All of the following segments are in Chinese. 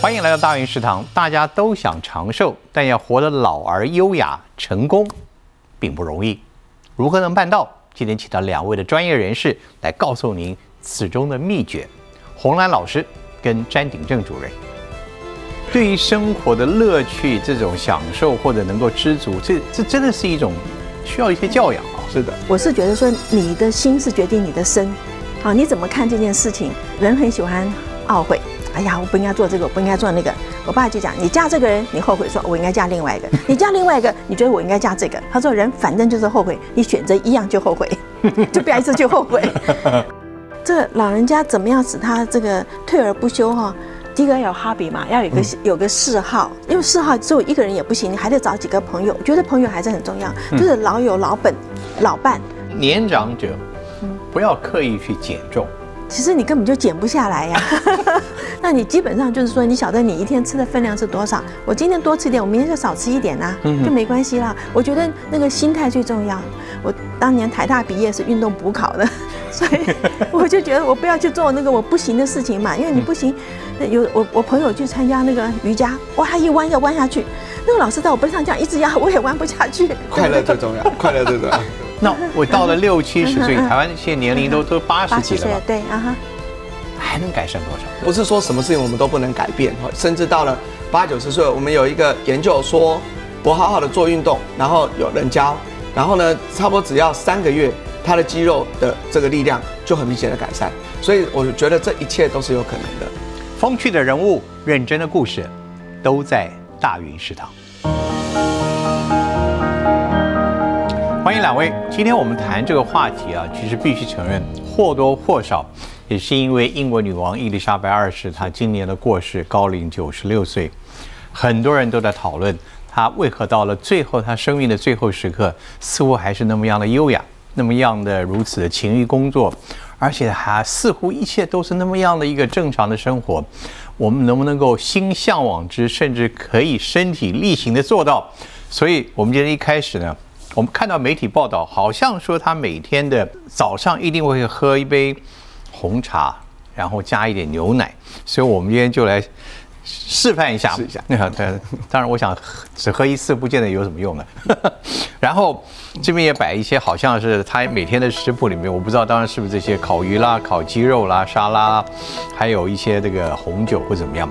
欢迎来到大云食堂。大家都想长寿，但要活得老而优雅、成功，并不容易。如何能办到？今天请到两位的专业人士来告诉您此中的秘诀。红兰老师跟詹鼎正主任，对于生活的乐趣、这种享受或者能够知足，这这真的是一种需要一些教养啊。是的，我是觉得说，你的心是决定你的身。好，你怎么看这件事情？人很喜欢懊悔。哎呀，我不应该做这个，我不应该做那个。我爸就讲，你嫁这个人，你后悔说，我应该嫁另外一个；你嫁另外一个，你觉得我应该嫁这个。他说，人反正就是后悔，你选择一样就后悔，就不要一次就后悔。这老人家怎么样使他这个退而不休哈？第一个要有 hobby 嘛，要有个有个嗜好，因为嗜好只有一个人也不行，你还得找几个朋友。我觉得朋友还是很重要，就是老友、老本、老伴。年长者，不要刻意去减重。其实你根本就减不下来呀，那你基本上就是说，你晓得你一天吃的分量是多少？我今天多吃一点，我明天就少吃一点呐，就没关系啦。我觉得那个心态最重要。我当年台大毕业是运动补考的，所以我就觉得我不要去做那个我不行的事情嘛，因为你不行。有我我朋友去参加那个瑜伽，哇，他一弯要弯下去，那个老师在我背上这样一直压，我也弯不下去。快乐最重要，快乐最重要。那我到了六七十岁，台湾现在年龄都 都八十几了对啊哈，还能改善多少？不是说什么事情我们都不能改变哈，甚至到了八九十岁，我们有一个研究说，我好好的做运动，然后有人教，然后呢，差不多只要三个月，他的肌肉的这个力量就很明显的改善。所以我觉得这一切都是有可能的。风趣的人物，认真的故事，都在大云食堂。欢迎两位，今天我们谈这个话题啊，其实必须承认，或多或少也是因为英国女王伊丽莎白二世她今年的过世，高龄九十六岁，很多人都在讨论她为何到了最后，她生命的最后时刻，似乎还是那么样的优雅，那么样的如此的勤于工作，而且还似乎一切都是那么样的一个正常的生活。我们能不能够心向往之，甚至可以身体力行的做到？所以，我们今天一开始呢。我们看到媒体报道，好像说他每天的早上一定会喝一杯红茶，然后加一点牛奶。所以，我们今天就来示范一下。试一下。对，当然，我想只喝一次不见得有什么用的。然后这边也摆一些，好像是他每天的食谱里面，我不知道，当然是不是这些烤鱼啦、烤鸡肉啦、沙拉，还有一些这个红酒或怎么样。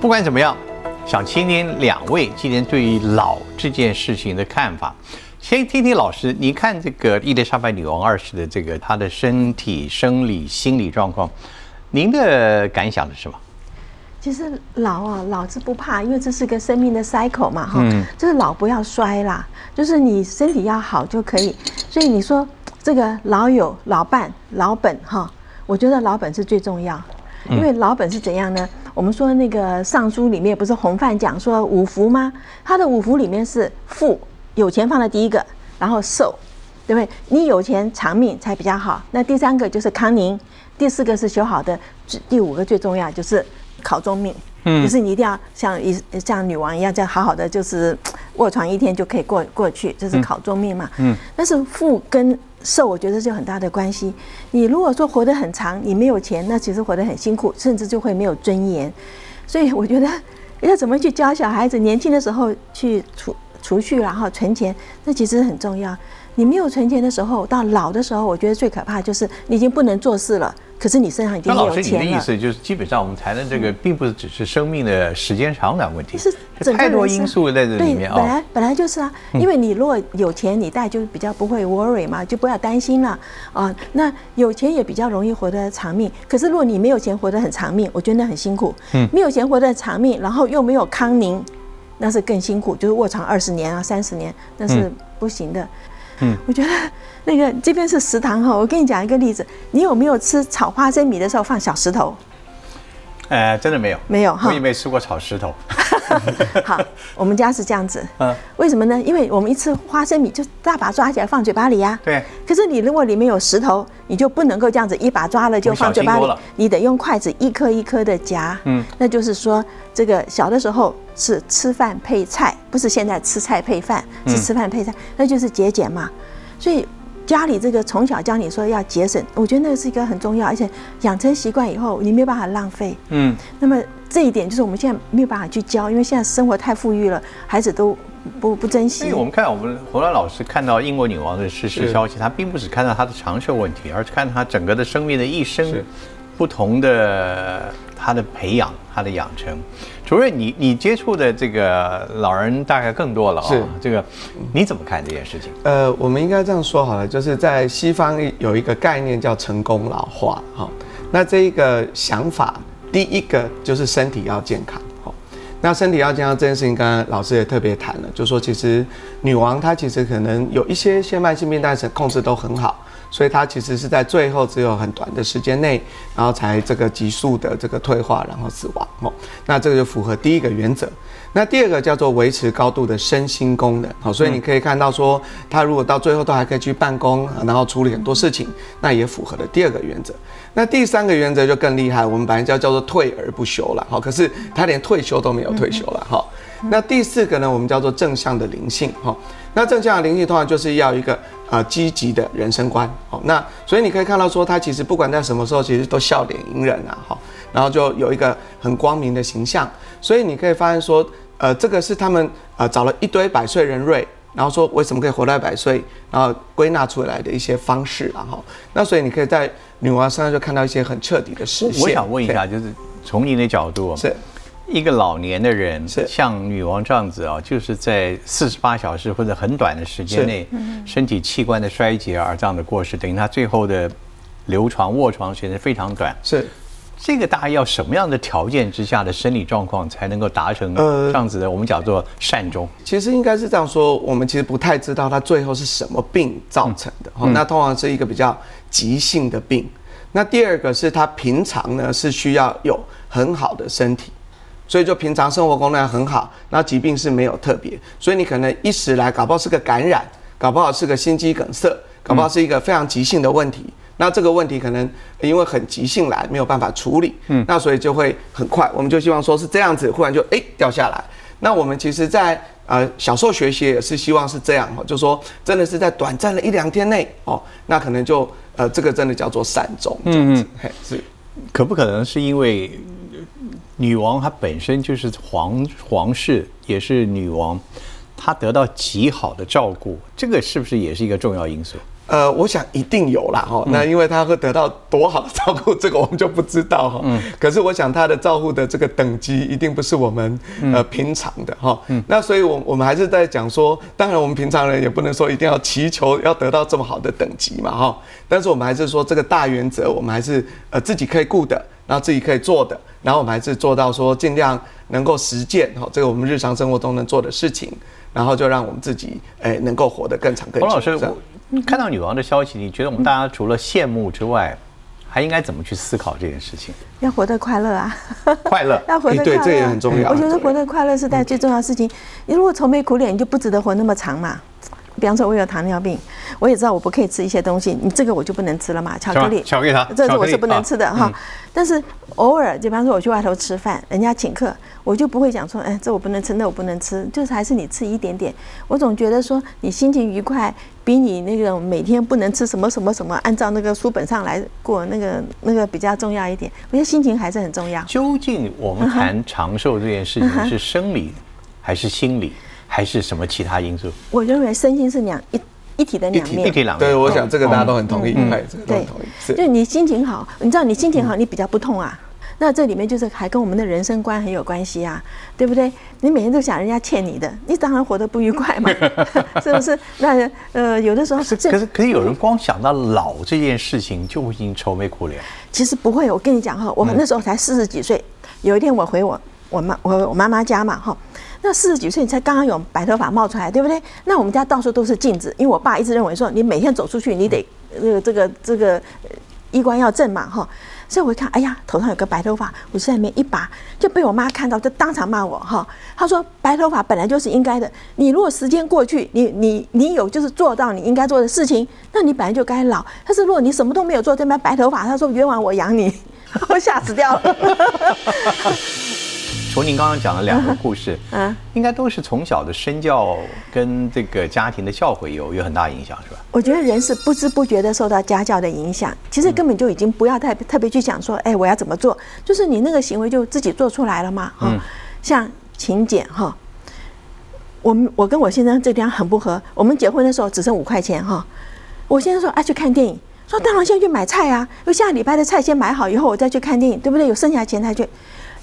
不管怎么样，想听听两位今天对于老这件事情的看法。先听听老师，你看这个伊丽莎白女王二世的这个她的身体、生理、心理状况，您的感想是什么？其实老啊，老是不怕，因为这是个生命的 cycle 嘛，哈，就是老不要衰啦，就是你身体要好就可以。所以你说这个老友、老伴、老本哈，我觉得老本是最重要，因为老本是怎样呢？我们说那个尚书里面不是洪范讲说五福吗？他的五福里面是富。有钱放在第一个，然后寿，对不对？你有钱长命才比较好。那第三个就是康宁，第四个是修好的，第五个最重要就是考中命。嗯，就是你一定要像一像女王一样，这样好好的，就是卧床一天就可以过过去，这是考中命嘛。嗯，但是富跟寿，我觉得是有很大的关系。你如果说活得很长，你没有钱，那其实活得很辛苦，甚至就会没有尊严。所以我觉得要怎么去教小孩子，年轻的时候去处。储蓄，然后存钱，那其实很重要。你没有存钱的时候，到老的时候，我觉得最可怕就是你已经不能做事了。可是你身上已经有钱了。老师，你的意思就是，基本上我们谈的这个，并不是只是生命的时间长短问题，是太多因素在这里面啊。本来本来就是啊，因为你如果有钱，你带就比较不会 worry 嘛，就不要担心了啊。那有钱也比较容易活得长命。可是如果你没有钱活得很长命，我觉得那很辛苦。嗯，没有钱活得长命，然后又没有康宁。那是更辛苦，就是卧床二十年啊，三十年，那是不行的。嗯，我觉得那个这边是食堂哈，我跟你讲一个例子，你有没有吃炒花生米的时候放小石头？呃，真的没有，没有哈，我也没吃过炒石头。好，我们家是这样子。嗯，为什么呢？因为我们一吃花生米就大把抓起来放嘴巴里呀。对。可是你如果里面有石头，你就不能够这样子一把抓了就放嘴巴里，你得用筷子一颗一颗的夹。嗯。那就是说，这个小的时候是吃饭配菜，不是现在吃菜配饭，是吃饭配菜，那就是节俭嘛。所以家里这个从小教你说要节省，我觉得那个是一个很重要，而且养成习惯以后，你没有办法浪费。嗯，那么这一点就是我们现在没有办法去教，因为现在生活太富裕了，孩子都不不珍惜。我们看我们胡兰老师看到英国女王的逝世消息，他并不是看到她的长寿问题，而是看她整个的生命的一生，不同的他的培养，他的养成。主任，你你接触的这个老人大概更多了啊。是这个，你怎么看这件事情？呃，我们应该这样说好了，就是在西方有一个概念叫成功老化，哈。那这一个想法，第一个就是身体要健康，哈。那身体要健康这件事情，刚刚老师也特别谈了，就说其实女王她其实可能有一些些慢性病，但是控制都很好。所以它其实是在最后只有很短的时间内，然后才这个急速的这个退化，然后死亡哦。那这个就符合第一个原则。那第二个叫做维持高度的身心功能好，所以你可以看到说，他如果到最后都还可以去办公，然后处理很多事情，那也符合了第二个原则。那第三个原则就更厉害，我们本来叫叫做退而不休了好，可是他连退休都没有退休了哈。那第四个呢，我们叫做正向的灵性哈。那正向的灵性通常就是要一个呃积极的人生观，好，那所以你可以看到说，他其实不管在什么时候，其实都笑脸迎人啊，哈，然后就有一个很光明的形象，所以你可以发现说，呃，这个是他们呃找了一堆百岁人瑞，然后说为什么可以活到百岁，然后归纳出来的一些方式啊，哈，那所以你可以在女王身上就看到一些很彻底的实现。我想问一下，就是从您的角度是。一个老年的人，像女王这样子啊，就是在四十八小时或者很短的时间内，身体器官的衰竭而这样的过世，等于他最后的流床卧床时间非常短。是，这个大概要什么样的条件之下的生理状况才能够达成这样子的？我们叫做善终。其实应该是这样说，我们其实不太知道他最后是什么病造成的。那通常是一个比较急性的病。那第二个是他平常呢是需要有很好的身体。所以就平常生活功能很好，那疾病是没有特别，所以你可能一时来，搞不好是个感染，搞不好是个心肌梗塞，搞不好是一个非常急性的问题。那这个问题可能因为很急性来，没有办法处理，嗯，那所以就会很快。我们就希望说是这样子，忽然就哎掉下来。那我们其实，在呃小时候学习也是希望是这样哈，就说真的是在短暂的一两天内哦，那可能就呃这个真的叫做善终，嗯嗯，是，可不可能是因为？女王她本身就是皇皇室，也是女王，她得到极好的照顾，这个是不是也是一个重要因素？呃，我想一定有啦哈。那因为她会得到多好的照顾，这个我们就不知道哈。嗯。可是我想她的照顾的这个等级一定不是我们呃平常的哈。嗯。那所以，我我们还是在讲说，当然我们平常人也不能说一定要祈求要得到这么好的等级嘛哈。但是我们还是说这个大原则，我们还是呃自己可以顾的，然后自己可以做的。然后我们还是做到说尽量能够实践哈，这个我们日常生活中能做的事情，然后就让我们自己诶能够活得更长更久。洪老师，看到女王的消息，你觉得我们大家除了羡慕之外，还应该怎么去思考这件事情？要活得快乐啊！快乐 要活得对，这也很重要。我觉得活得快乐是在最重要的事情。你如果愁眉苦脸，你就不值得活那么长嘛。比方说，我有糖尿病，我也知道我不可以吃一些东西，你这个我就不能吃了嘛，巧克力，巧克力糖，这是我是不能吃的哈。但是偶尔，比方说我去外头吃饭，人家请客，我就不会讲说，哎，这我不能吃，那我不能吃，就是还是你吃一点点。我总觉得说，你心情愉快，比你那个每天不能吃什么什么什么，按照那个书本上来过那个那个比较重要一点。我觉得心情还是很重要。究竟我们谈长寿这件事情是生理还是心理？还是什么其他因素？我认为身心是两一一体的两面。一体两面。对，我想这个大家都很同意。嗯，对。就你心情好，你知道你心情好，你比较不痛啊。那这里面就是还跟我们的人生观很有关系啊，对不对？你每天都想人家欠你的，你当然活得不愉快嘛，是不是？那呃，有的时候是。可是可是有人光想到老这件事情就已经愁眉苦脸。其实不会，我跟你讲哈，我那时候才四十几岁，有一天我回我我妈我我妈妈家嘛哈。那四十几岁你才刚刚有白头发冒出来，对不对？那我们家到处都是镜子，因为我爸一直认为说，你每天走出去，你得这个这个这个衣冠要正嘛，哈。所以我一看，哎呀，头上有个白头发，我在里面一拔，就被我妈看到，就当场骂我，哈。她说，白头发本来就是应该的，你如果时间过去，你你你有就是做到你应该做的事情，那你本来就该老。但是如果你什么都没有做，这边白头发，她说冤枉我养你，我吓死掉了。从您刚刚讲的两个故事，嗯嗯，应该都是从小的身教跟这个家庭的教诲有有很大影响，是吧？我觉得人是不知不觉的受到家教的影响，其实根本就已经不要太特别去想说，哎，我要怎么做，就是你那个行为就自己做出来了嘛，哈、像勤俭哈，我们我跟我先生这地方很不合，我们结婚的时候只剩五块钱哈，我先生说啊去看电影，说当然先去买菜啊，因为下礼拜的菜先买好以后我再去看电影，对不对？有剩下钱才去。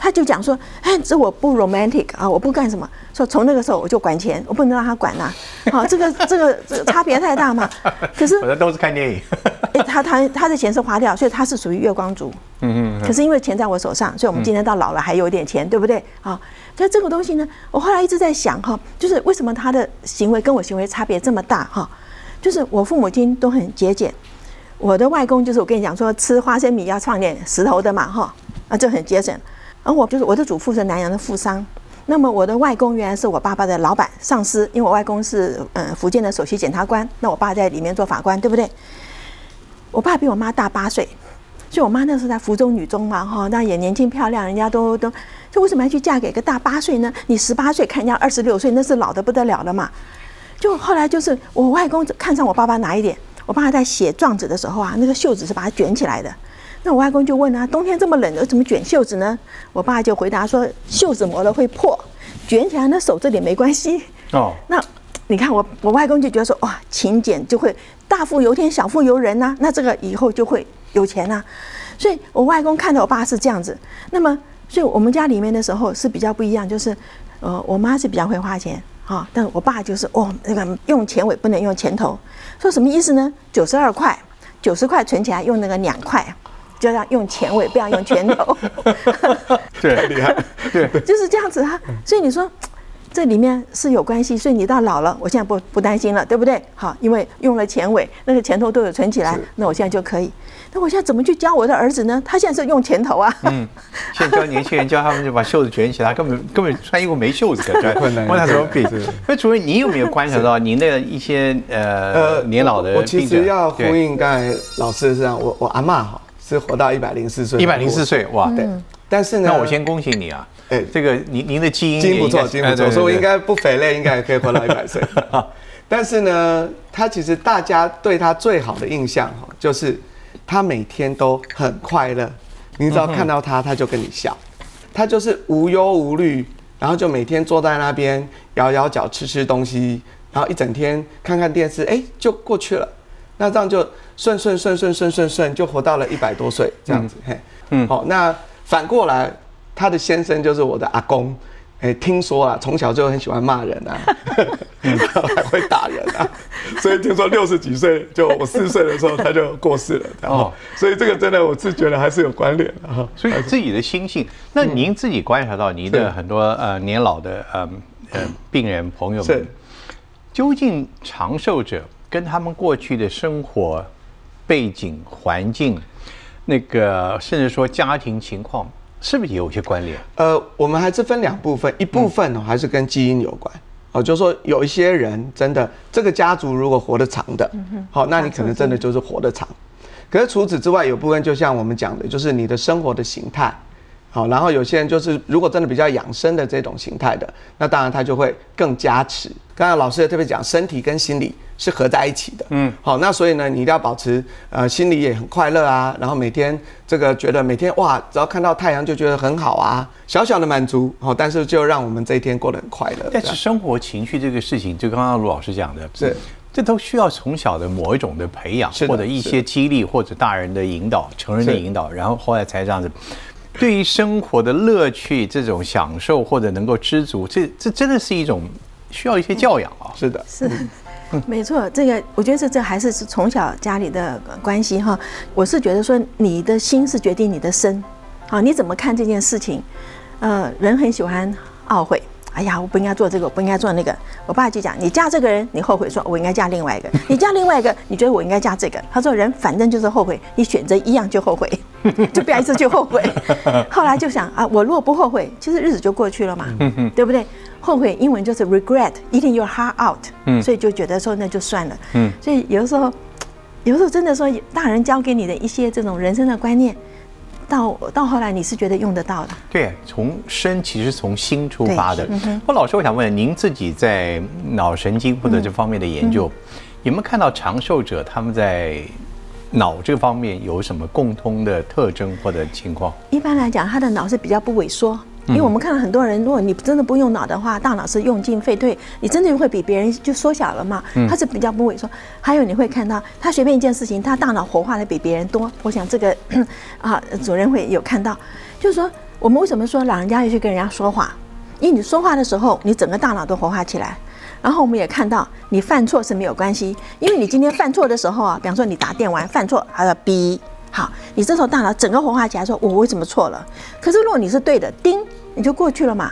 他就讲说，哎，这我不 romantic 啊，我不干什么。说从那个时候我就管钱，我不能让他管呐、好、这个这个这个差别太大嘛。可是我的都是看电影。哎，他他他的钱是花掉，所以他是属于月光族。嗯嗯。可是因为钱在我手上，所以我们今天到老了还有一点钱，对不对？啊，所以这个东西呢，我后来一直在想哈，就是为什么他的行为跟我行为差别这么大哈？就是我父母亲都很节俭，我的外公就是我跟你讲说吃花生米要放点石头的嘛哈，啊就很节省。而我就是我的祖父是南洋的富商，那么我的外公原来是我爸爸的老板上司，因为我外公是嗯福建的首席检察官，那我爸在里面做法官，对不对？我爸比我妈大八岁，所以我妈那时候在福州女中嘛，哈，那也年轻漂亮，人家都都，就为什么要去嫁给一个大八岁呢？你十八岁看人家二十六岁，那是老的不得了了嘛。就后来就是我外公看上我爸爸哪一点？我爸在写状纸的时候啊，那个袖子是把它卷起来的。那我外公就问他，冬天这么冷，怎么卷袖子呢？我爸就回答说，袖子磨了会破，卷起来那手这里没关系。哦，那你看我我外公就觉得说哇，勤俭就会大富由天，小富由人呐、那这个以后就会有钱呐、所以我外公看到我爸是这样子，那么所以我们家里面的时候是比较不一样，就是呃我妈是比较会花钱哈、但我爸就是哦那个用钱尾不能用钱头，说什么意思呢？九十二块，九十块存起来用那个两块。就要用前尾，不要用拳头。对，厉害，对，就是这样子啊。所以你说这里面是有关系，所以你到老了，我现在不不担心了，对不对？好，因为用了前尾，那个前头都有存起来，那我现在就可以。那我现在怎么去教我的儿子呢？他现在是用前头啊。嗯，现在教年轻人教他们就把袖子卷起来，根本根本穿衣服没袖子可穿，困难问他怎么比是？那主任，你有没有观察到您的一些呃年老的我我其实要呼对应刚才老师的这样，我我阿嬷哈是活到一百零四岁，一百零四岁，哇，对。但是呢，那我先恭喜你啊！哎这个您您的基因基因不错，基因不错，所以我应该不肥类，应该也可以活到一百岁。但是呢，他其实大家对他最好的印象哈，就是他每天都很快乐，你只要看到他，他就跟你笑，他就是无忧无虑，然后就每天坐在那边摇摇脚，吃吃东西，然后一整天看看电视，哎，就过去了。那这样就顺顺顺顺顺顺顺，就活到了一百多岁这样子。嘿，嗯，好，那反过来，他的先生就是我的阿公。哎，听说啊，从小就很喜欢骂人啊，还会打人啊，所以听说六十几岁，就我四岁的时候他就过世了。哦，所以这个真的我是觉得还是有关联的哈。所以自己的心性，那您自己观察到您的很多呃年老的呃呃病人朋友们，究竟长寿者跟他们过去的生活背景环境，那个甚至说家庭情况，是不是也有一些关联？呃，我们还是分两部分，一部分哦还是跟基因有关。哦，就是说有一些人真的这个家族如果活得长的，好，那你可能真的就是活得长。可是除此之外，有部分就像我们讲的，就是你的生活的形态。好，然后有些人就是如果真的比较养生的这种形态的，那当然他就会更加持。刚才老师也特别讲，身体跟心理是合在一起的。嗯，好，那所以呢，你一定要保持呃心里也很快乐啊，然后每天这个觉得每天哇，只要看到太阳就觉得很好啊，小小的满足。好，但是就让我们这一天过得很快乐。但是生活情绪这个事情，就刚刚卢老师讲的，是这都需要从小的某一种的培养，或者一些激励，或者大人的引导、成人的引导，然后后来才这样子。对于生活的乐趣、这种享受或者能够知足，这这真的是一种需要一些教养啊。是的，是，没错，这个我觉得这这还是是从小家里的关系哈。我是觉得说，你的心是决定你的身，好，你怎么看这件事情？呃，人很喜欢懊悔。哎呀，我不应该做这个，我不应该做那个。我爸就讲，你嫁这个人，你后悔说我应该嫁另外一个；你嫁另外一个，你觉得我应该嫁这个。他说人反正就是后悔，你选择一样就后悔，就不要一次就后悔。后来就想啊，我如果不后悔，其实日子就过去了嘛，对不对？后悔英文就是 regret，eating your heart out，嗯所以就觉得说那就算了。嗯所以有的时候，有的时候真的说大人教给你的一些这种人生的观念。到到后来你是觉得用得到的。对，从身其实从心出发的对嗯哼。不，老师，我想问您自己在脑神经或者这方面的研嗯究，有没有看到长寿者他们在脑这方面有什么共通的特征或者情况？一般来讲，他的脑是比较不萎缩。因为我们看到很多人，如果你真的不用脑的话，大脑是用进废退，你真的会比别人就缩小了嘛。他是比较不萎缩。还有你会看到，他随便一件事情，他大脑活化的比别人多。我想这个 啊，主任会有看到，就是说我们为什么说老人家要去跟人家说话？因为你说话的时候，你整个大脑都活化起来。然后我们也看到，你犯错是没有关系，因为你今天犯错的时候啊，比方说你打电玩犯错，还要 B。好，你这时候大脑整个活化起来，说我为什么错了？可是如果你是对的，叮，你就过去了嘛。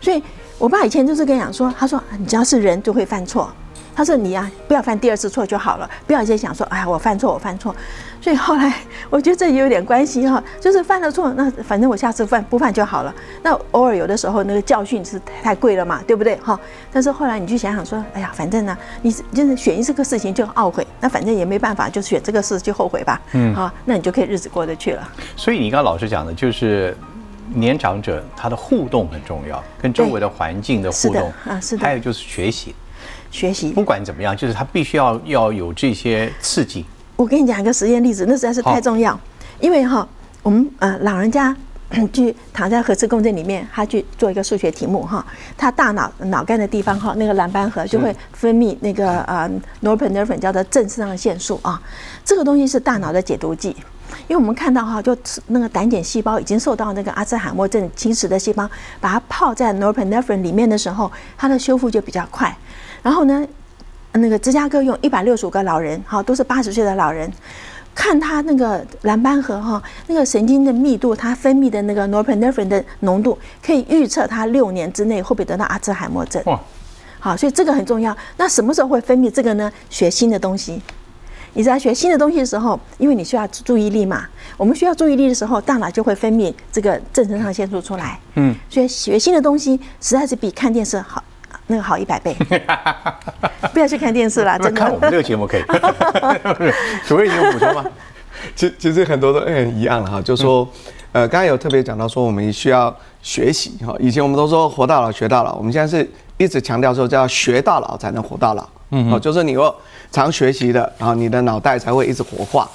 所以我爸以前就是跟你讲说，他说你只要是人就会犯错，他说你呀、不要犯第二次错就好了，不要一直想说哎呀我犯错我犯错。所以后来我觉得这也有点关系哈，就是犯了错，那反正我下次犯不犯就好了。那偶尔有的时候那个教训是太贵了嘛，对不对哈？但是后来你去想想说，哎呀，反正呢，你就是选一这个事情就懊悔，那反正也没办法，就选这个事就后悔吧。嗯，好，那你就可以日子过得去了。所以你刚刚老师讲的就是。年长者他的互动很重要，跟周围的环境的互动啊是的还有就是学习，学习不管怎么样，就是他必须要要有这些刺激。我跟你讲一个实验例子，那实在是太重要。因为哈，我们呃老人家去躺在核磁共振里面，他去做一个数学题目哈，他大脑脑干的地方哈，那个蓝斑核就会分泌那个呃 norepinephrine 叫做正肾上腺素啊，这个东西是大脑的解毒剂。因为我们看到哈，就那个胆碱细胞已经受到那个阿兹海默症侵蚀的细胞，把它泡在 norepinephrine 里面的时候，它的修复就比较快。然后呢，那个芝加哥用一百六十五个老人，哈，都是八十岁的老人，看他那个蓝斑核哈，那个神经的密度，它分泌的那个 norepinephrine 的浓度，可以预测他六年之内会不会得到阿兹海默症。哇，好，所以这个很重要。那什么时候会分泌这个呢？学新的东西。你在学新的东西的时候，因为你需要注意力嘛，我们需要注意力的时候，大脑就会分泌这个正肾上腺素出来。嗯，所以学新的东西实在是比看电视好，那个好一百倍。不要去看电视啦，那真看我们。这个节目可以。主任，你有补充吗？其其实很多都很一样哈，就说，呃，刚才有特别讲到说，我们需要学习哈。以前我们都说活到老学到老，我们现在是一直强调说叫学到老才能活到老。嗯，哦，就是你要常学习的，然后你的脑袋才会一直活化。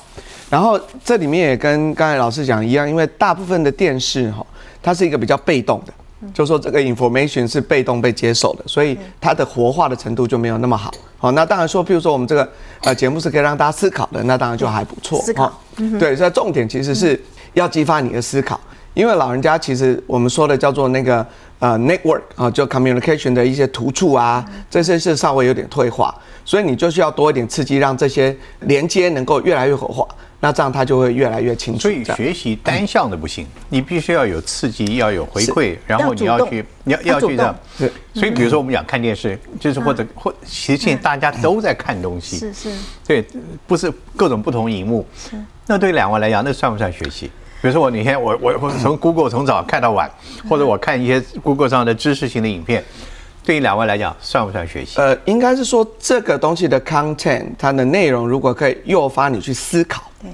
然后这里面也跟刚才老师讲一样，因为大部分的电视哈，它是一个比较被动的，就说这个 information 是被动被接受的，所以它的活化的程度就没有那么好。好，那当然说，比如说我们这个呃节目是可以让大家思考的，那当然就还不错。思考。哦对，所以重点其实是要激发你的思考，因为老人家其实我们说的叫做那个呃 network 啊，就 communication 的一些突触啊，这些是稍微有点退化，所以你就是要多一点刺激，让这些连接能够越来越活化，那这样它就会越来越清楚。所以学习单向的不行，你必须要有刺激，要有回馈，然后你要去，你要要去这样。对所以比如说我们讲看电视，就是或者或其实现在大家都在看东西，是是，对，不是各种不同荧幕。那对两位来讲，那算不算学习？比如说我哪天我我我从 Google 从早看到晚，或者我看一些 Google 上的知识型的影片，对于两位来讲算不算学习？呃，应该是说这个东西的 content，它的内容如果可以诱发你去思考，对。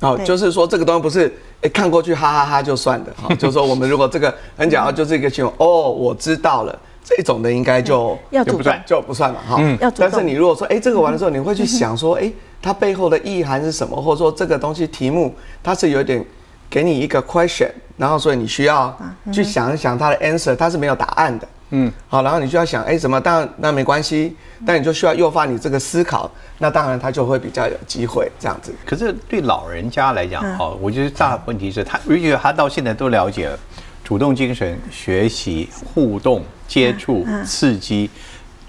哦，对就是说这个东西不是诶看过去哈哈哈就算的，哈、就是说我们如果这个很讲到就是一个形容，哦，我知道了。这种的应该就要就不算，就不算了哈。嗯要主动但是你如果说，哎，这个完了之后，你会去想说，哎，它背后的意涵是什么，或者说这个东西题目它是有点给你一个 question，然后所以你需要去想一想它的 answer，它是没有答案的。嗯，好，然后你就要想，哎，什么？当然那没关系，但你就需要诱发你这个思考，那当然他就会比较有机会这样子。可是对老人家来讲，哈、我觉得大问题是他，尤其他到现在都了解了主动精神、学习、互动、接触、刺激、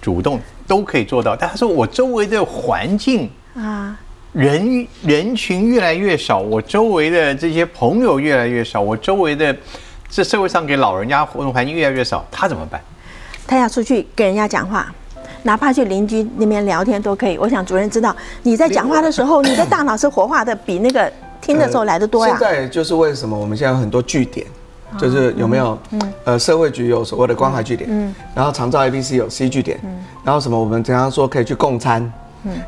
主动都可以做到。但他说我周围的环境啊，人人群越来越少，我周围的这些朋友越来越少，我周围的这社会上给老人家活动环境越来越少，他怎么办？他要出去跟人家讲话，哪怕去邻居那边聊天都可以。我想主任知道，你在讲话的时候，你的大脑是活化的，比那个听的时候来的多呀现。在就是为什么我们现在有很多据点，就是有没有？呃，社会局有所谓的关怀据点，然后长照 ABC 有 C 据点，然后什么我们经常说可以去共餐，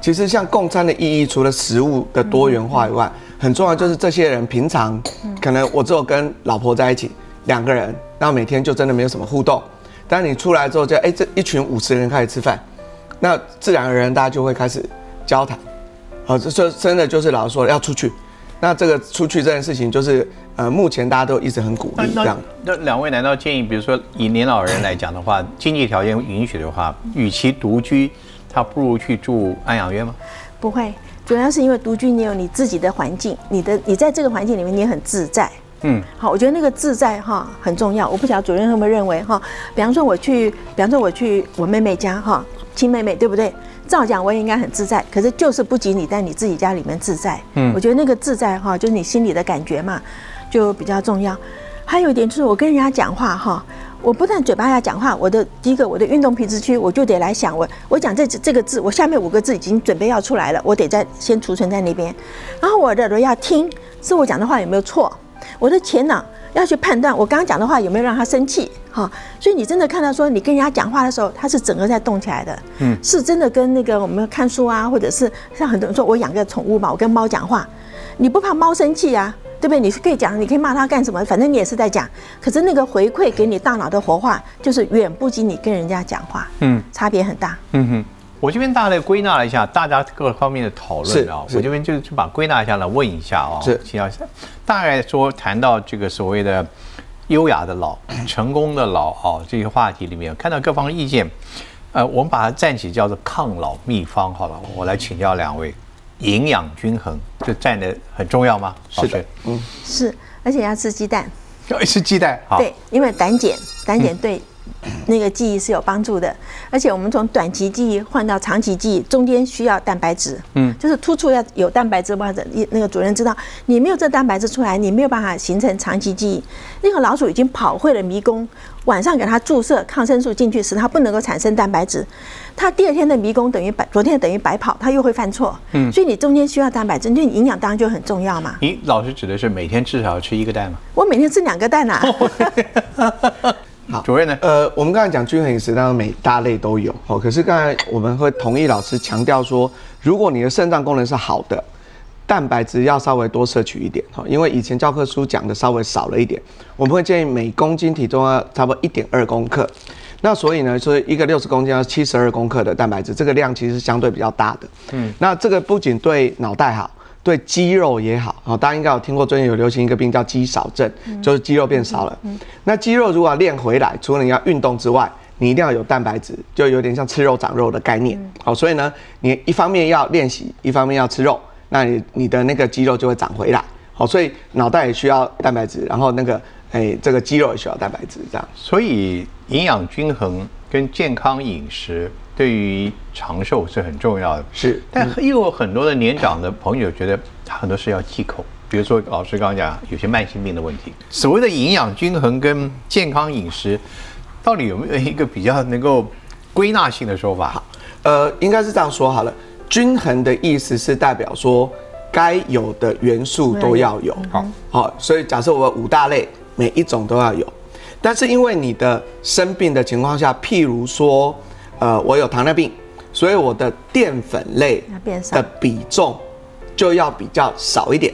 其实像共餐的意义，除了食物的多元化以外，很重要就是这些人平常可能我只有跟老婆在一起两个人，然后每天就真的没有什么互动。但你出来之后，就哎这一群五十人开始吃饭，那自然而然大家就会开始交谈。好，这这真的就是老师说要出去。那这个出去这件事情，就是呃，目前大家都一直很鼓励这样。那两位难道建议，比如说以年老人来讲的话，经济条件允许的话，与其独居，他不如去住安养院吗？不会，主要是因为独居，你有你自己的环境，你的你在这个环境里面，你很自在。嗯，好，我觉得那个自在哈很重要。我不晓得主任会不会认为哈，比方说我去，比方说我去我妹妹家哈，亲妹妹对不对？照讲我也应该很自在，可是就是不及你在你自己家里面自在。嗯，我觉得那个自在哈，就是你心里的感觉嘛，就比较重要。还有一点就是我跟人家讲话哈，我不但嘴巴要讲话，我的第一个我的运动皮质区我就得来想我我讲这这个字，我下面五个字已经准备要出来了，我得在先储存在那边。然后我的耳朵要听，是我讲的话有没有错？我的前脑。要去判断我刚刚讲的话有没有让他生气，哈，所以你真的看到说你跟人家讲话的时候，他是整个在动起来的，嗯，是真的跟那个我们看书啊，或者是像很多人说我养个宠物嘛，我跟猫讲话，你不怕猫生气啊，对不对？你是可以讲，你可以骂它干什么，反正你也是在讲，可是那个回馈给你大脑的活化，就是远不及你跟人家讲话，嗯，差别很大，嗯哼。我这边大概归纳了一下大家各方面的讨论啊，我这边就就把归纳一下来问一下啊，是，请教一下，大概说谈到这个所谓的优雅的老、成功的老啊这些话题里面，看到各方意见，呃，我们把它暂且叫做抗老秘方好了，我来请教两位，营养均衡这占的很重要吗？是的，嗯，是，而且要吃鸡蛋，要 吃鸡蛋，对，因为胆碱，胆碱对。那个记忆是有帮助的，而且我们从短期记忆换到长期记忆，中间需要蛋白质，嗯，就是突出要有蛋白质或者那个主任知道，你没有这蛋白质出来，你没有办法形成长期记忆。那个老鼠已经跑会了迷宫，晚上给它注射抗生素进去使它不能够产生蛋白质，它第二天的迷宫等于白，昨天等于白跑，它又会犯错，嗯，所以你中间需要蛋白质，就营养当然就很重要嘛。你老师指的是每天至少要吃一个蛋吗？我每天吃两个蛋呐。好，主任呢？呃，我们刚才讲均衡饮食，当然每大类都有。好，可是刚才我们会同意老师强调说，如果你的肾脏功能是好的，蛋白质要稍微多摄取一点。哈，因为以前教科书讲的稍微少了一点，我们会建议每公斤体重要差不多一点二公克。那所以呢，说一个六十公斤要七十二公克的蛋白质，这个量其实相对比较大的。嗯，那这个不仅对脑袋好。对肌肉也好，哦，大家应该有听过，最近有流行一个病叫肌少症，就是肌肉变少了。那肌肉如果要练回来，除了你要运动之外，你一定要有蛋白质，就有点像吃肉长肉的概念。好，所以呢，你一方面要练习，一方面要吃肉，那你你的那个肌肉就会长回来。好，所以脑袋也需要蛋白质，然后那个哎，这个肌肉也需要蛋白质，这样。所以营养均衡跟健康饮食。对于长寿是很重要的，是，但又有很多的年长的朋友觉得他很多事要忌口，比如说老师刚刚讲有些慢性病的问题。所谓的营养均衡跟健康饮食，到底有没有一个比较能够归纳性的说法？呃，应该是这样说好了，均衡的意思是代表说该有的元素都要有，好，好，所以假设我五大类每一种都要有，但是因为你的生病的情况下，譬如说。呃，我有糖尿病，所以我的淀粉类的比重就要比较少一点。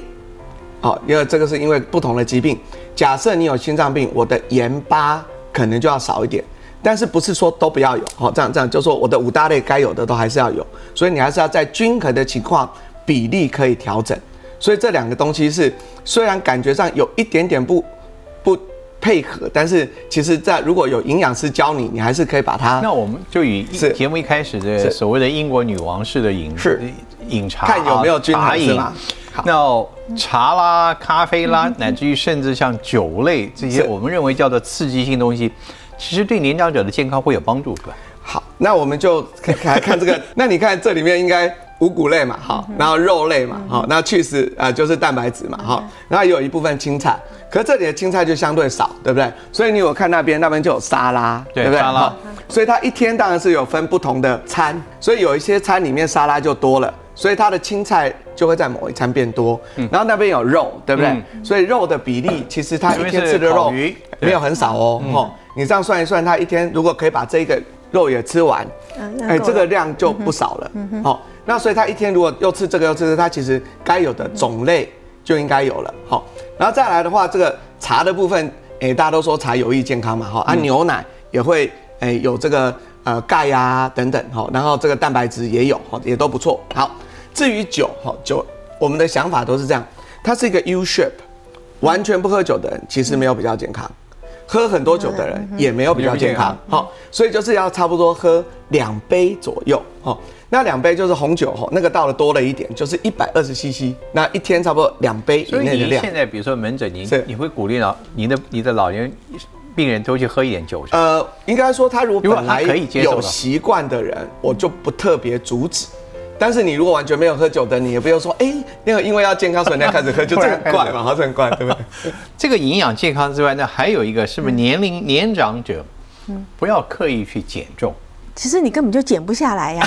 好，因为这个是因为不同的疾病。假设你有心脏病，我的盐巴可能就要少一点。但是不是说都不要有？好，这样这样就说我的五大类该有的都还是要有。所以你还是要在均衡的情况比例可以调整。所以这两个东西是虽然感觉上有一点点不不。配合，但是其实，在如果有营养师教你，你还是可以把它。那我们就以节目一开始的所谓的英国女王式的饮食饮茶，看有没有均衡是那茶啦、咖啡啦，乃至于甚至像酒类这些，我们认为叫做刺激性东西，其实对年长者的健康会有帮助，是吧？好，那我们就来看这个。那你看这里面应该五谷类嘛，好，然后肉类嘛，好，那去死啊就是蛋白质嘛，好，然后有一部分青菜。可这里的青菜就相对少，对不对？所以你有看那边，那边就有沙拉，对不对？沙拉。所以它一天当然是有分不同的餐，所以有一些餐里面沙拉就多了，所以它的青菜就会在某一餐变多。嗯。然后那边有肉，对不对？所以肉的比例其实它一天吃的肉没有很少哦。哦。你这样算一算，它一天如果可以把这个肉也吃完，哎，这个量就不少了。嗯好，那所以他一天如果又吃这个又吃这个，他其实该有的种类就应该有了。好，然后再来的话，这个茶的部分，哎，大家都说茶有益健康嘛，哈，啊，牛奶也会，哎，有这个呃钙呀等等，哈，然后这个蛋白质也有，哈，也都不错。好，至于酒，哈，酒我们的想法都是这样，它是一个 U shape，完全不喝酒的人其实没有比较健康。喝很多酒的人也没有比较健康，好，所以就是要差不多喝两杯左右，好，那两杯就是红酒，哈，那个倒的多了一点，就是一百二十 CC，那一天差不多两杯以内的量。现在比如说门诊，您你会鼓励老您的你的老年病人都去喝一点酒？呃，应该说他如果本来有习惯的人，我就不特别阻止。但是你如果完全没有喝酒的，你也不用说，哎，那个因为要健康，所以你要开始喝，就这很 怪嘛，好像很怪，对不对？这个营养健康之外，那还有一个是不是年龄年长者，嗯，不要刻意去减重。其实你根本就减不下来呀，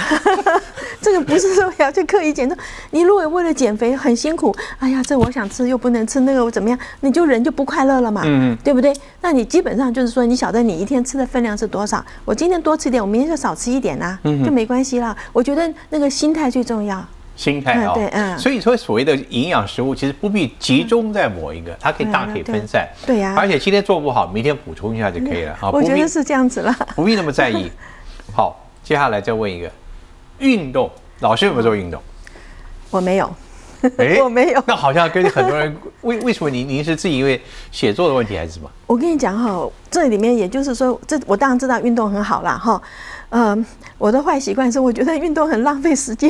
这个不是说要去刻意减重。你如果为了减肥很辛苦，哎呀，这我想吃又不能吃，那个我怎么样，你就人就不快乐了嘛，嗯，对不对？那你基本上就是说，你晓得你一天吃的分量是多少，我今天多吃一点，我明天就少吃一点呐，就没关系了。我觉得那个心态最重要，心态啊，对，嗯。所以说，所谓的营养食物其实不必集中在某一个，它可以大可以分散，对呀。而且今天做不好，明天补充一下就可以了啊。我觉得是这样子了，不必那么在意。好，接下来再问一个，运动，老师有没有做运动？我没有，我没有。那好像跟很多人，为为什么您您是自己因为写作的问题还是什么？我跟你讲哈，这里面也就是说，这我当然知道运动很好啦哈。嗯，我的坏习惯是我觉得运动很浪费时间。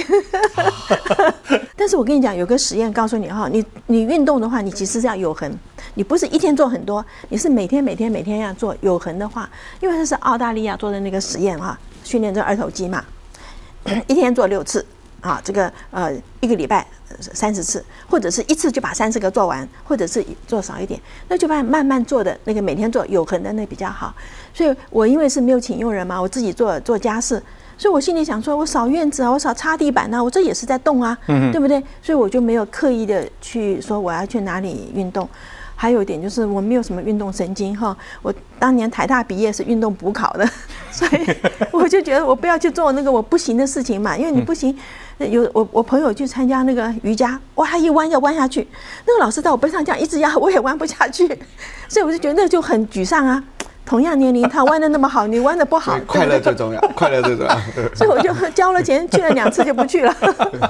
但是我跟你讲，有个实验告诉你哈，你你运动的话，你其实是要有恒，你不是一天做很多，你是每天每天每天要做有恒的话，因为这是澳大利亚做的那个实验哈。训练这二头肌嘛，一天做六次啊，这个呃一个礼拜三十次，或者是一次就把三十个做完，或者是做少一点，那就把慢慢做的那个每天做有恒的那比较好。所以我因为是没有请佣人嘛，我自己做做家事，所以我心里想说，我扫院子啊，我扫擦地板啊，我这也是在动啊，对不对？所以我就没有刻意的去说我要去哪里运动。还有一点就是我没有什么运动神经哈，我当年台大毕业是运动补考的，所以我就觉得我不要去做那个我不行的事情嘛，因为你不行，有我我朋友去参加那个瑜伽，哇他一弯要弯下去，那个老师在我背上这样一直压，我也弯不下去，所以我就觉得那就很沮丧啊。同样年龄，他弯的那么好，你弯的不好，快乐最重要，快乐最重要。所以我就交了钱去了两次就不去了。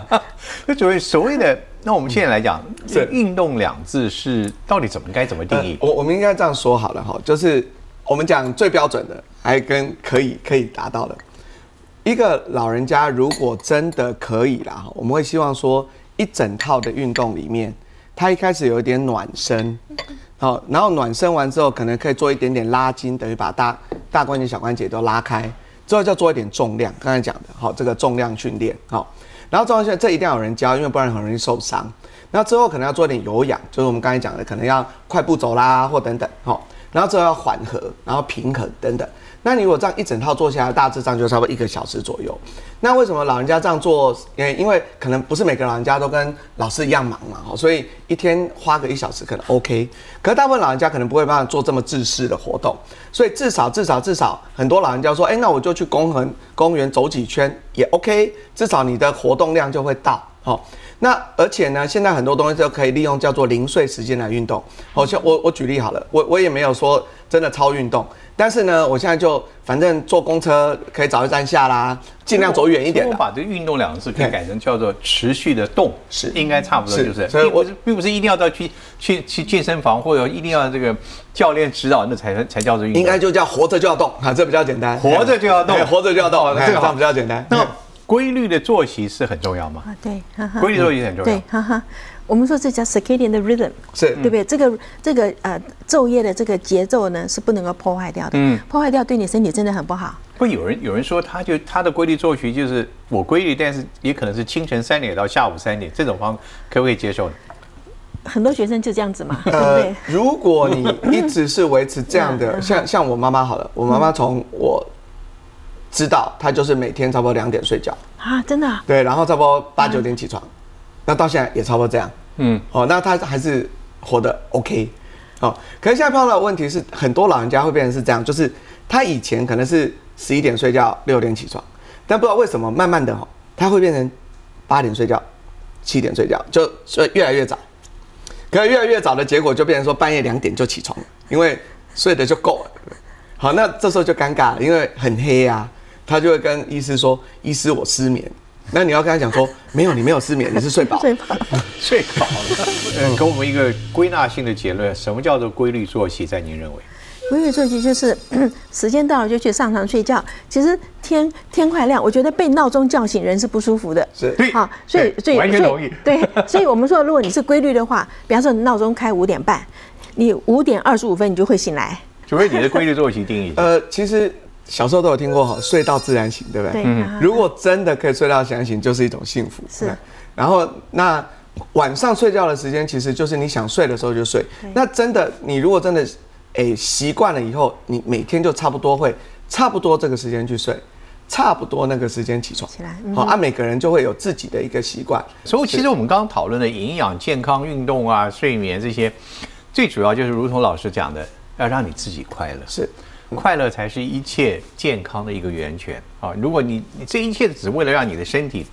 那所谓所谓的，那我们现在来讲，这运动两字是到底怎么该怎么定义？我我们应该这样说好了哈，就是我们讲最标准的，还跟可以可以达到的。一个老人家如果真的可以啦，我们会希望说一整套的运动里面，他一开始有一点暖身。好，然后暖身完之后，可能可以做一点点拉筋，等于把大大关节、小关节都拉开。之后再做一点重量，刚才讲的，好，这个重量训练，好。然后重量训练这一定要有人教，因为不然很容易受伤。那之后可能要做一点有氧，就是我们刚才讲的，可能要快步走啦，或等等，好。然后之后要缓和，然后平衡等等。那你如果这样一整套做下来，大致上就差不多一个小时左右。那为什么老人家这样做？因因为可能不是每个老人家都跟老师一样忙嘛，所以一天花个一小时可能 OK。可是大部分老人家可能不会办法做这么自式的活动，所以至少至少至少很多老人家说，哎，那我就去公园公园走几圈也 OK，至少你的活动量就会到。好，那而且呢，现在很多东西都可以利用叫做零碎时间来运动。好像我我举例好了，我我也没有说真的超运动。但是呢，我现在就反正坐公车可以早一站下啦，尽量走远一点。我把这运动两个字可以改成叫做持续的动，是应该差不多就是。所以我并不是一定要到去去去健身房或者一定要这个教练指导那才才叫做运动。应该就叫活着就要动啊，这比较简单。活着就要动，活着就要动，这个比较简单。那规律的作息是很重要吗？啊，对，规律作息很重要。对，哈哈。我们说这叫 circadian 的 rhythm，是对不对？这个这个呃昼夜的这个节奏呢是不能够破坏掉的，嗯，破坏掉对你身体真的很不好。会有人有人说他就他的规律作息就是我规律，但是也可能是清晨三点到下午三点，这种方可不可以接受？很多学生就这样子嘛，对不对？如果你一直是维持这样的，像像我妈妈好了，我妈妈从我知道他就是每天差不多两点睡觉啊，真的？对，然后差不多八九点起床，那到现在也差不多这样。嗯，哦，那他还是活得 OK，哦，可是现在碰到的问题是，很多老人家会变成是这样，就是他以前可能是十一点睡觉，六点起床，但不知道为什么，慢慢的哦，他会变成八点睡觉，七点睡觉，就睡越来越早。可是越来越早的结果，就变成说半夜两点就起床了，因为睡得就够了。好，那这时候就尴尬了，因为很黑啊，他就会跟医师说：“医师，我失眠。”那你要跟他讲说：“ 没有，你没有失眠，你是睡饱。”睡饱，睡饱了。嗯，给我们一个归纳性的结论：什么叫做规律作息？在您认为？规律作息就是 时间到了就去上床睡觉。其实天天快亮，我觉得被闹钟叫醒人是不舒服的。是，对，好，所以所以完全同意。对，所以我们说，如果你是规律的话，比方说你闹钟开五点半，你五点二十五分你就会醒来。除非你的规律作息定义。呃，其实小时候都有听过哈，睡到自然醒，对不对？对。如果真的可以睡到自然醒，就是一种幸福。是。然后那晚上睡觉的时间，其实就是你想睡的时候就睡。那真的，你如果真的。哎，习惯了以后，你每天就差不多会差不多这个时间去睡，差不多那个时间起床。起来，好，按每个人就会有自己的一个习惯。所以，其实我们刚刚讨论的营养、健康、运动啊、睡眠这些，最主要就是如同老师讲的，要让你自己快乐。是，快乐才是一切健康的一个源泉啊！如果你你这一切只为了让你的身体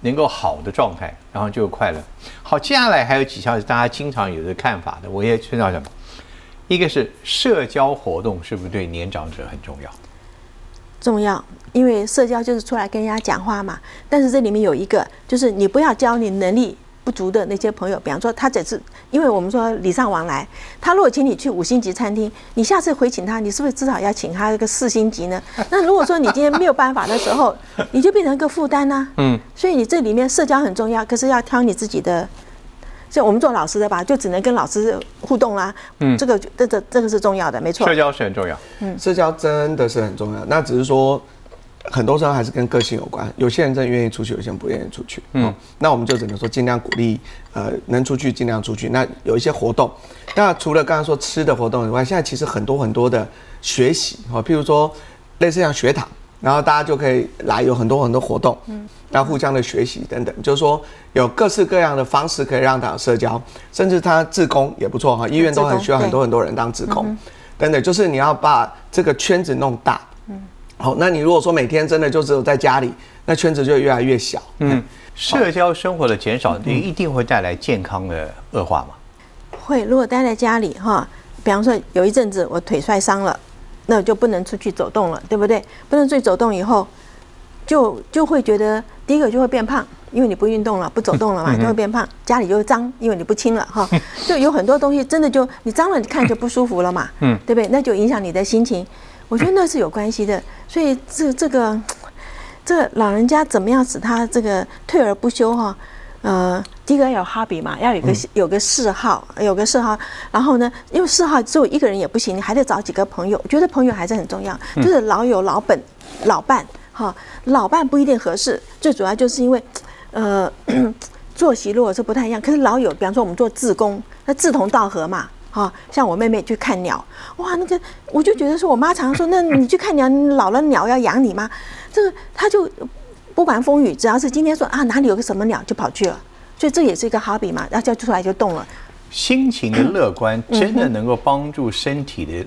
能够好的状态，然后就快乐。好，接下来还有几项是大家经常有的看法的，我也知道什么。一个是社交活动是不是对年长者很重要？重要，因为社交就是出来跟人家讲话嘛。但是这里面有一个，就是你不要教你能力不足的那些朋友。比方说，他只是因为我们说礼尚往来，他如果请你去五星级餐厅，你下次回请他，你是不是至少要请他一个四星级呢？那如果说你今天没有办法的时候，你就变成一个负担呢？嗯。所以你这里面社交很重要，可是要挑你自己的。像我们做老师的吧，就只能跟老师互动啦。嗯，这个这这这个是重要的，没错。社交是很重要。嗯，社交真的是很重要。那只是说，很多时候还是跟个性有关。有些人真的愿意出去，有些人不愿意出去。嗯，那我们就只能说尽量鼓励，呃，能出去尽量出去。那有一些活动，那除了刚刚说吃的活动以外，现在其实很多很多的学习，哈，譬如说类似像学堂。然后大家就可以来，有很多很多活动，嗯，那互相的学习等等，就是说有各式各样的方式可以让他社交，甚至他自工也不错哈，医院都很需要很多很多人当自工，等等，就是你要把这个圈子弄大，嗯，好，那你如果说每天真的就只有在家里，那圈子就越来越小，嗯，社交生活的减少，你一定会带来健康的恶化吗？会，如果待在家里哈，比方说有一阵子我腿摔伤了。那就不能出去走动了，对不对？不能出去走动以后，就就会觉得第一个就会变胖，因为你不运动了，不走动了嘛，就会变胖。家里就会脏，因为你不清了哈。就有很多东西真的就你脏了，你看就不舒服了嘛，嗯，对不对？那就影响你的心情。我觉得那是有关系的。所以这这个 这老人家怎么样使他这个退而不休哈？呃，第一个要有 hobby 嘛，要有个有个嗜好，有个嗜好。然后呢，因为嗜好只有一个人也不行，你还得找几个朋友。我觉得朋友还是很重要，就是老友、老本、老伴。哈，老伴不一定合适，最主要就是因为，呃，作息如果是不太一样。可是老友，比方说我们做自工，那志同道合嘛。哈，像我妹妹去看鸟，哇，那个我就觉得说，我妈常常说，那你去看鸟，老了鸟要养你吗？这个她就。不管风雨，只要是今天说啊哪里有个什么鸟就跑去了，所以这也是一个 hobby 嘛，然后就出来就动了。心情的乐观真的能够帮助身体的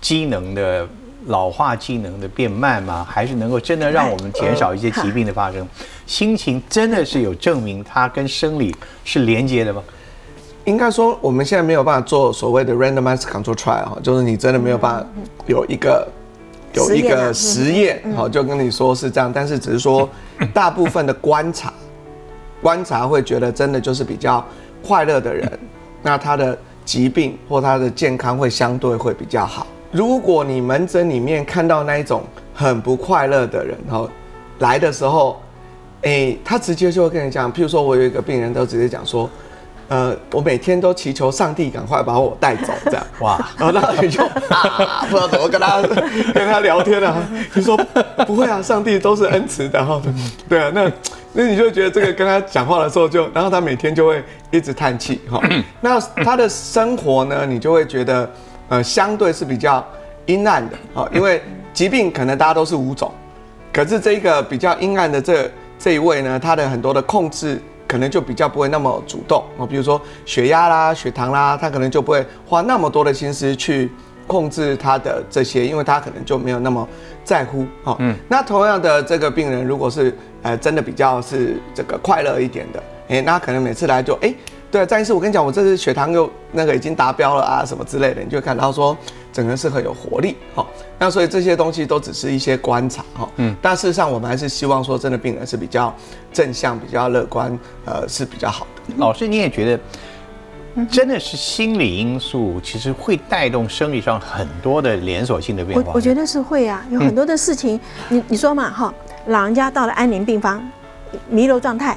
机能的老化机能的变慢吗？还是能够真的让我们减少一些疾病的发生？心情真的是有证明它跟生理是连接的吗？应该说我们现在没有办法做所谓的 randomized control trial，就是你真的没有办法有一个。有一个实验，好，就跟你说是这样，但是只是说，大部分的观察，观察会觉得真的就是比较快乐的人，那他的疾病或他的健康会相对会比较好。如果你门诊里面看到那一种很不快乐的人，哈，来的时候，哎，他直接就会跟你讲，譬如说我有一个病人，都直接讲说。呃，我每天都祈求上帝赶快把我带走，这样 哇，然后那你就 啊，不知道怎么跟他 跟他聊天啊。你说不会啊，上帝都是恩慈的哈。对啊，那那你就觉得这个跟他讲话的时候，就然后他每天就会一直叹气哈。那他的生活呢，你就会觉得呃，相对是比较阴暗的啊，因为疾病可能大家都是五种，可是这个比较阴暗的这这一位呢，他的很多的控制。可能就比较不会那么主动哦，比如说血压啦、血糖啦，他可能就不会花那么多的心思去控制他的这些，因为他可能就没有那么在乎哦。嗯，那同样的这个病人，如果是呃真的比较是这个快乐一点的，哎，那可能每次来就哎。对，张医师，我跟你讲，我这次血糖又那个已经达标了啊，什么之类的，你就看到说整个人是很有活力，哈。那所以这些东西都只是一些观察，哈。嗯。但事实上，我们还是希望说，真的病人是比较正向、比较乐观，呃，是比较好的。老师，你也觉得，真的是心理因素，其实会带动生理上很多的连锁性的变化。我我觉得是会啊，有很多的事情，你你说嘛，哈，老人家到了安宁病房，弥留状态。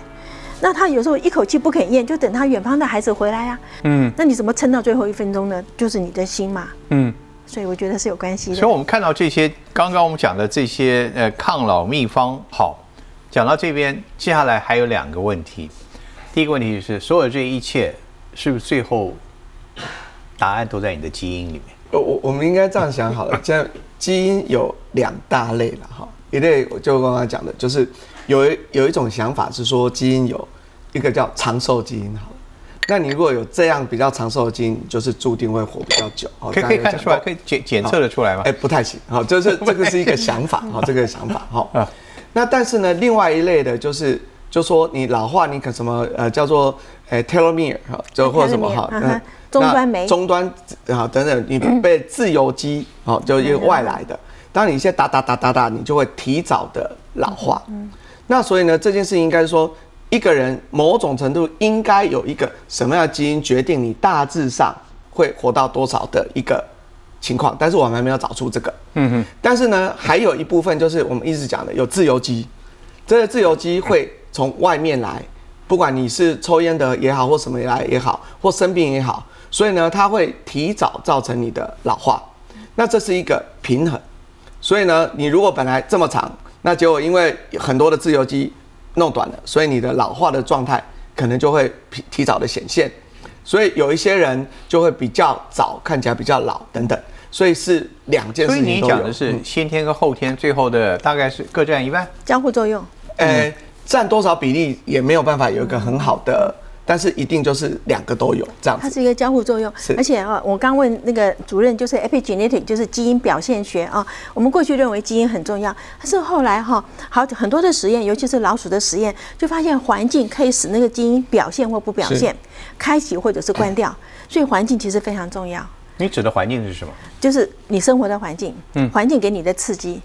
那他有时候一口气不肯咽，就等他远方的孩子回来呀。嗯，那你怎么撑到最后一分钟呢？就是你的心嘛。嗯，所以我觉得是有关系的。所以我们看到这些，刚刚我们讲的这些呃抗老秘方，好，讲到这边，接下来还有两个问题。第一个问题就是，所有这一切是不是最后答案都在你的基因里面？我我我们应该这样想好了，现在基因有两大类了哈，一类我就刚刚讲的，就是。有有一种想法是说，基因有一个叫长寿基因，好了，那你如果有这样比较长寿的基因，就是注定会活比较久。可以可以看出来，可以检检测的出来吗？哎，不太行，好，就是 这个是一个想法，好，这个想法，好。那但是呢，另外一类的就是，就说你老化，你可什么呃叫做呃 telomere 哈，就或者什么哈，终端酶，终端啊等等，你被自由基哦，就一个外来的，当你先打打打打打，你就会提早的老化。那所以呢，这件事情应该说，一个人某种程度应该有一个什么样的基因决定你大致上会活到多少的一个情况，但是我们还没有找出这个。嗯哼。但是呢，还有一部分就是我们一直讲的有自由基，这个自由基会从外面来，不管你是抽烟的也好，或什么来也好，或生病也好，所以呢，它会提早造成你的老化。那这是一个平衡。所以呢，你如果本来这么长。那结果因为很多的自由基弄短了，所以你的老化的状态可能就会提提早的显现，所以有一些人就会比较早看起来比较老等等，所以是两件事情。所以你讲的是先天跟后天，最后的大概是各占一半，交互作用。呃，占多少比例也没有办法有一个很好的。但是一定就是两个都有这样，它是一个交互作用。而且啊，我刚问那个主任，就是 epigenetic，就是基因表现学啊。我们过去认为基因很重要，但是后来哈，好很多的实验，尤其是老鼠的实验，就发现环境可以使那个基因表现或不表现，开启或者是关掉。所以环境其实非常重要。你指的环境是什么？就是你生活的环境，嗯，环境给你的刺激，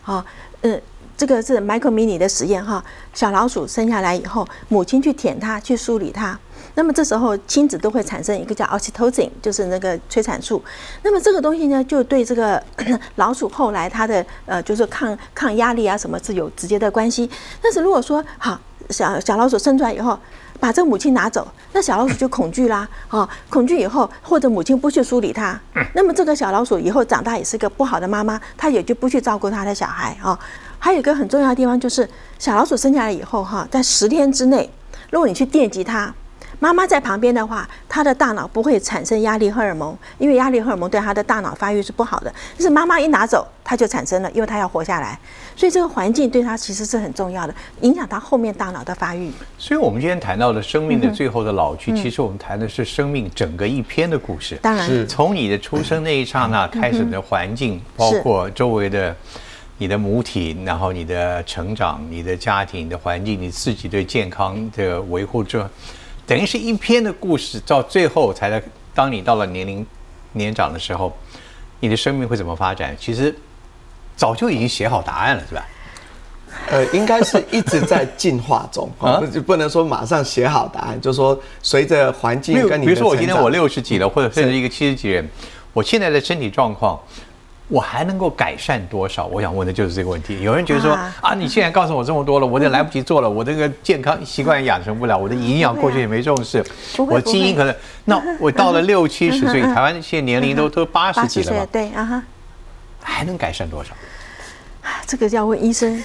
好，嗯。这个是 Michael Mini 的实验哈，小老鼠生下来以后，母亲去舔它，去梳理它，那么这时候亲子都会产生一个叫 oxytocin，就是那个催产素。那么这个东西呢，就对这个 老鼠后来它的呃，就是抗抗压力啊什么是有直接的关系。但是如果说好小小老鼠生出来以后，把这个母亲拿走，那小老鼠就恐惧啦，哦，恐惧以后或者母亲不去梳理它，那么这个小老鼠以后长大也是个不好的妈妈，它也就不去照顾它的小孩啊。还有一个很重要的地方就是，小老鼠生下来以后，哈，在十天之内，如果你去电击它，妈妈在旁边的话，它的大脑不会产生压力荷尔蒙，因为压力荷尔蒙对它的大脑发育是不好的。但是妈妈一拿走，它就产生了，因为它要活下来，所以这个环境对它其实是很重要的，影响它后面大脑的发育。所以，我们今天谈到的生命的最后的老去，其实我们谈的是生命整个一篇的故事。当然，是从你的出生那一刹那开始的环境，包括周围的。你的母体，然后你的成长、你的家庭、你的环境、你自己对健康的维护，这等于是一篇的故事。到最后，才在当你到了年龄年长的时候，你的生命会怎么发展？其实早就已经写好答案了，是吧？呃，应该是一直在进化中啊，就不能说马上写好答案。就说随着环境跟你，比如说我今天我六十几了，或者甚至一个七十几人，我现在的身体状况。我还能够改善多少？我想问的就是这个问题。有人觉得说啊，你现在告诉我这么多了，我就来不及做了。我这个健康习惯养成不了，我的营养过去也没重视，我基因可能……那 我到了六七十岁，台湾现在年龄都都八十几了嘛？对啊哈，还能改善多少？这个要问医生。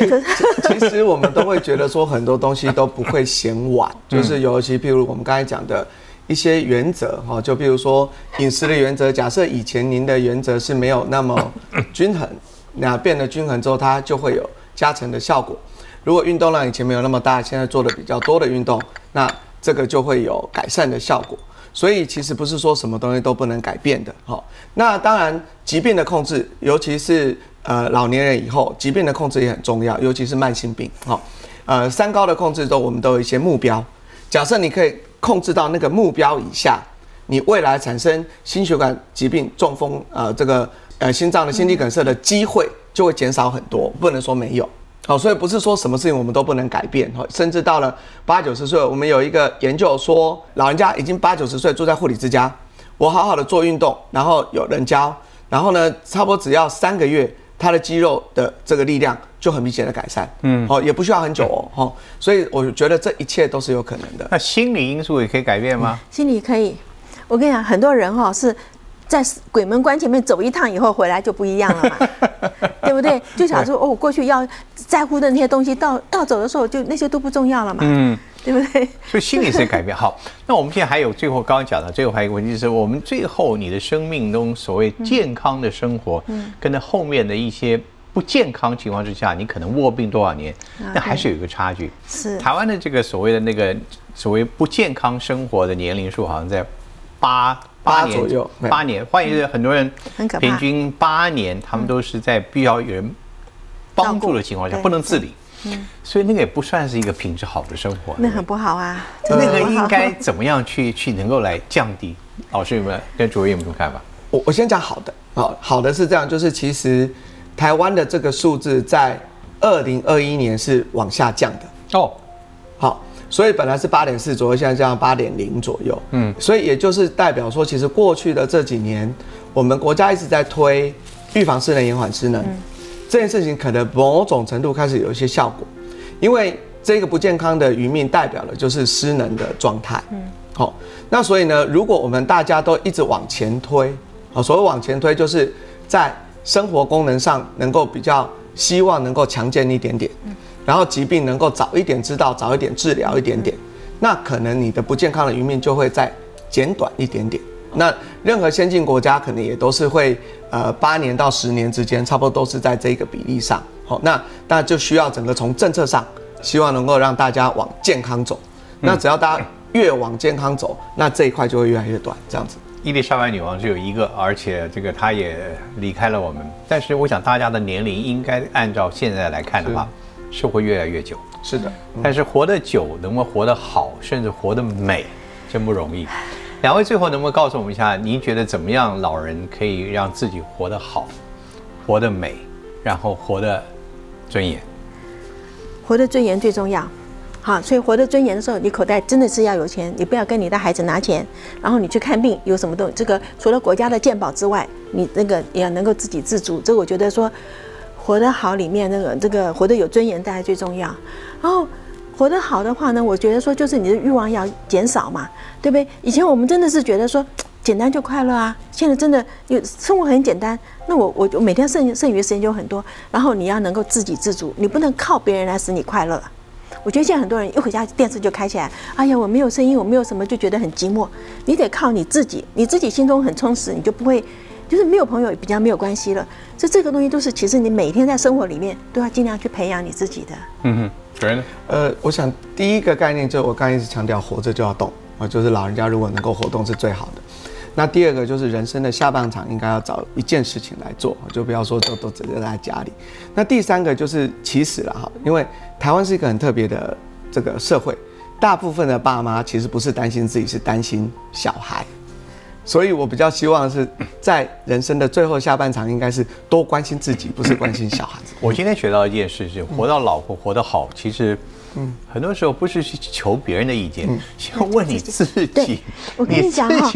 其实我们都会觉得说很多东西都不会嫌晚，就是尤其譬如我们刚才讲的。一些原则哈，就比如说饮食的原则。假设以前您的原则是没有那么 均衡，那变得均衡之后，它就会有加成的效果。如果运动量以前没有那么大，现在做的比较多的运动，那这个就会有改善的效果。所以其实不是说什么东西都不能改变的。哈，那当然疾病的控制，尤其是呃老年人以后，疾病的控制也很重要，尤其是慢性病。哈，呃三高的控制都我们都有一些目标。假设你可以控制到那个目标以下，你未来产生心血管疾病、中风、呃这个呃心脏的心肌梗塞的机会就会减少很多，不能说没有。好，所以不是说什么事情我们都不能改变，哈，甚至到了八九十岁，我们有一个研究说，老人家已经八九十岁住在护理之家，我好好的做运动，然后有人教，然后呢，差不多只要三个月，他的肌肉的这个力量就很明显的改善，嗯，好，也不需要很久哦，哈，所以我觉得这一切都是有可能的。那心理因素也可以改变吗？心理可以，我跟你讲，很多人哈是。在鬼门关前面走一趟以后回来就不一样了嘛，对不对？就想说哦，过去要在乎的那些东西，到到走的时候就那些都不重要了嘛，嗯，对不对？所以心理是改变。好，那我们现在还有最后刚刚讲的最后还有一个问题，就是我们最后你的生命中所谓健康的生活，嗯，跟着后面的一些不健康情况之下，你可能卧病多少年，那还是有一个差距。是台湾的这个所谓的那个所谓不健康生活的年龄数，好像在八。八左右，八年，换言之，很多人平均八年，他们都是在必要有人帮助的情况下，不能自理，嗯所以那个也不算是一个品质好的生活。那很不好啊，那个应该怎么样去去能够来降低？老师有没有跟主任有什么看法？我我先讲好的，好好的是这样，就是其实台湾的这个数字在二零二一年是往下降的哦，好。所以本来是八点四左右，现在降到八点零左右。嗯，所以也就是代表说，其实过去的这几年，我们国家一直在推预防失能、延缓失能这件事情，可能某种程度开始有一些效果。因为这个不健康的余命代表的就是失能的状态。嗯，好，那所以呢，如果我们大家都一直往前推，好，所谓往前推，就是在生活功能上能够比较希望能够强健一点点。然后疾病能够早一点知道，早一点治疗一点点，那可能你的不健康的余命就会再减短一点点。那任何先进国家可能也都是会，呃，八年到十年之间，差不多都是在这个比例上。好，那那就需要整个从政策上，希望能够让大家往健康走。那只要大家越往健康走，那这一块就会越来越短。这样子，伊丽莎白女王只有一个，而且这个她也离开了我们。但是我想大家的年龄应该按照现在来看的话。是会越来越久，是的，但是活得久，能不能活得好，甚至活得美，真不容易。两位最后能不能告诉我们一下，您觉得怎么样老人可以让自己活得好，活得美，然后活得尊严？活得尊严最重要。好，所以活得尊严的时候，你口袋真的是要有钱，你不要跟你的孩子拿钱，然后你去看病有什么东西，这个除了国家的健保之外，你那个也要能够自给自足。这我觉得说。活得好里面那个这个活得有尊严，大概最重要。然后活得好的话呢，我觉得说就是你的欲望要减少嘛，对不对？以前我们真的是觉得说简单就快乐啊，现在真的有生活很简单。那我我每天剩剩余时间就很多，然后你要能够自给自足，你不能靠别人来使你快乐。我觉得现在很多人一回家电视就开起来，哎呀我没有声音，我没有什么就觉得很寂寞。你得靠你自己，你自己心中很充实，你就不会。就是没有朋友比较没有关系了，所以这个东西都是其实你每天在生活里面都要尽量去培养你自己的。嗯哼，主任，呃，我想第一个概念就我刚一直强调，活着就要动啊，就是老人家如果能够活动是最好的。那第二个就是人生的下半场应该要找一件事情来做，就不要说都都只在在家里。那第三个就是其实了哈，因为台湾是一个很特别的这个社会，大部分的爸妈其实不是担心自己，是担心小孩。所以，我比较希望是在人生的最后下半场，应该是多关心自己，不是关心小孩子。我今天学到一件事，是活到老或活得好，其实。嗯，很多时候不是去求别人的意见，先问你自己。对，我跟你讲哈，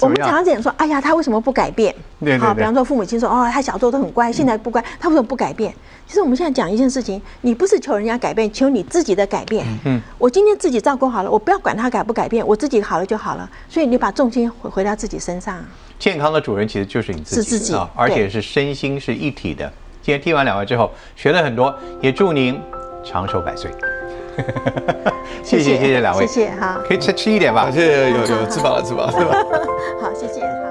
我们常讲说，哎呀，他为什么不改变？对好，比方说父母亲说，哦，他小时候都很乖，现在不乖，他为什么不改变？其实我们现在讲一件事情，你不是求人家改变，求你自己的改变。嗯，我今天自己照顾好了，我不要管他改不改变，我自己好了就好了。所以你把重心回回到自己身上。健康的主人其实就是你自己啊，而且是身心是一体的。今天听完两位之后，学了很多，也祝您长寿百岁。谢谢谢谢两位，谢谢哈，可以吃吃一点吧，谢谢有有吃饱了 吃饱了是吧？好谢谢好。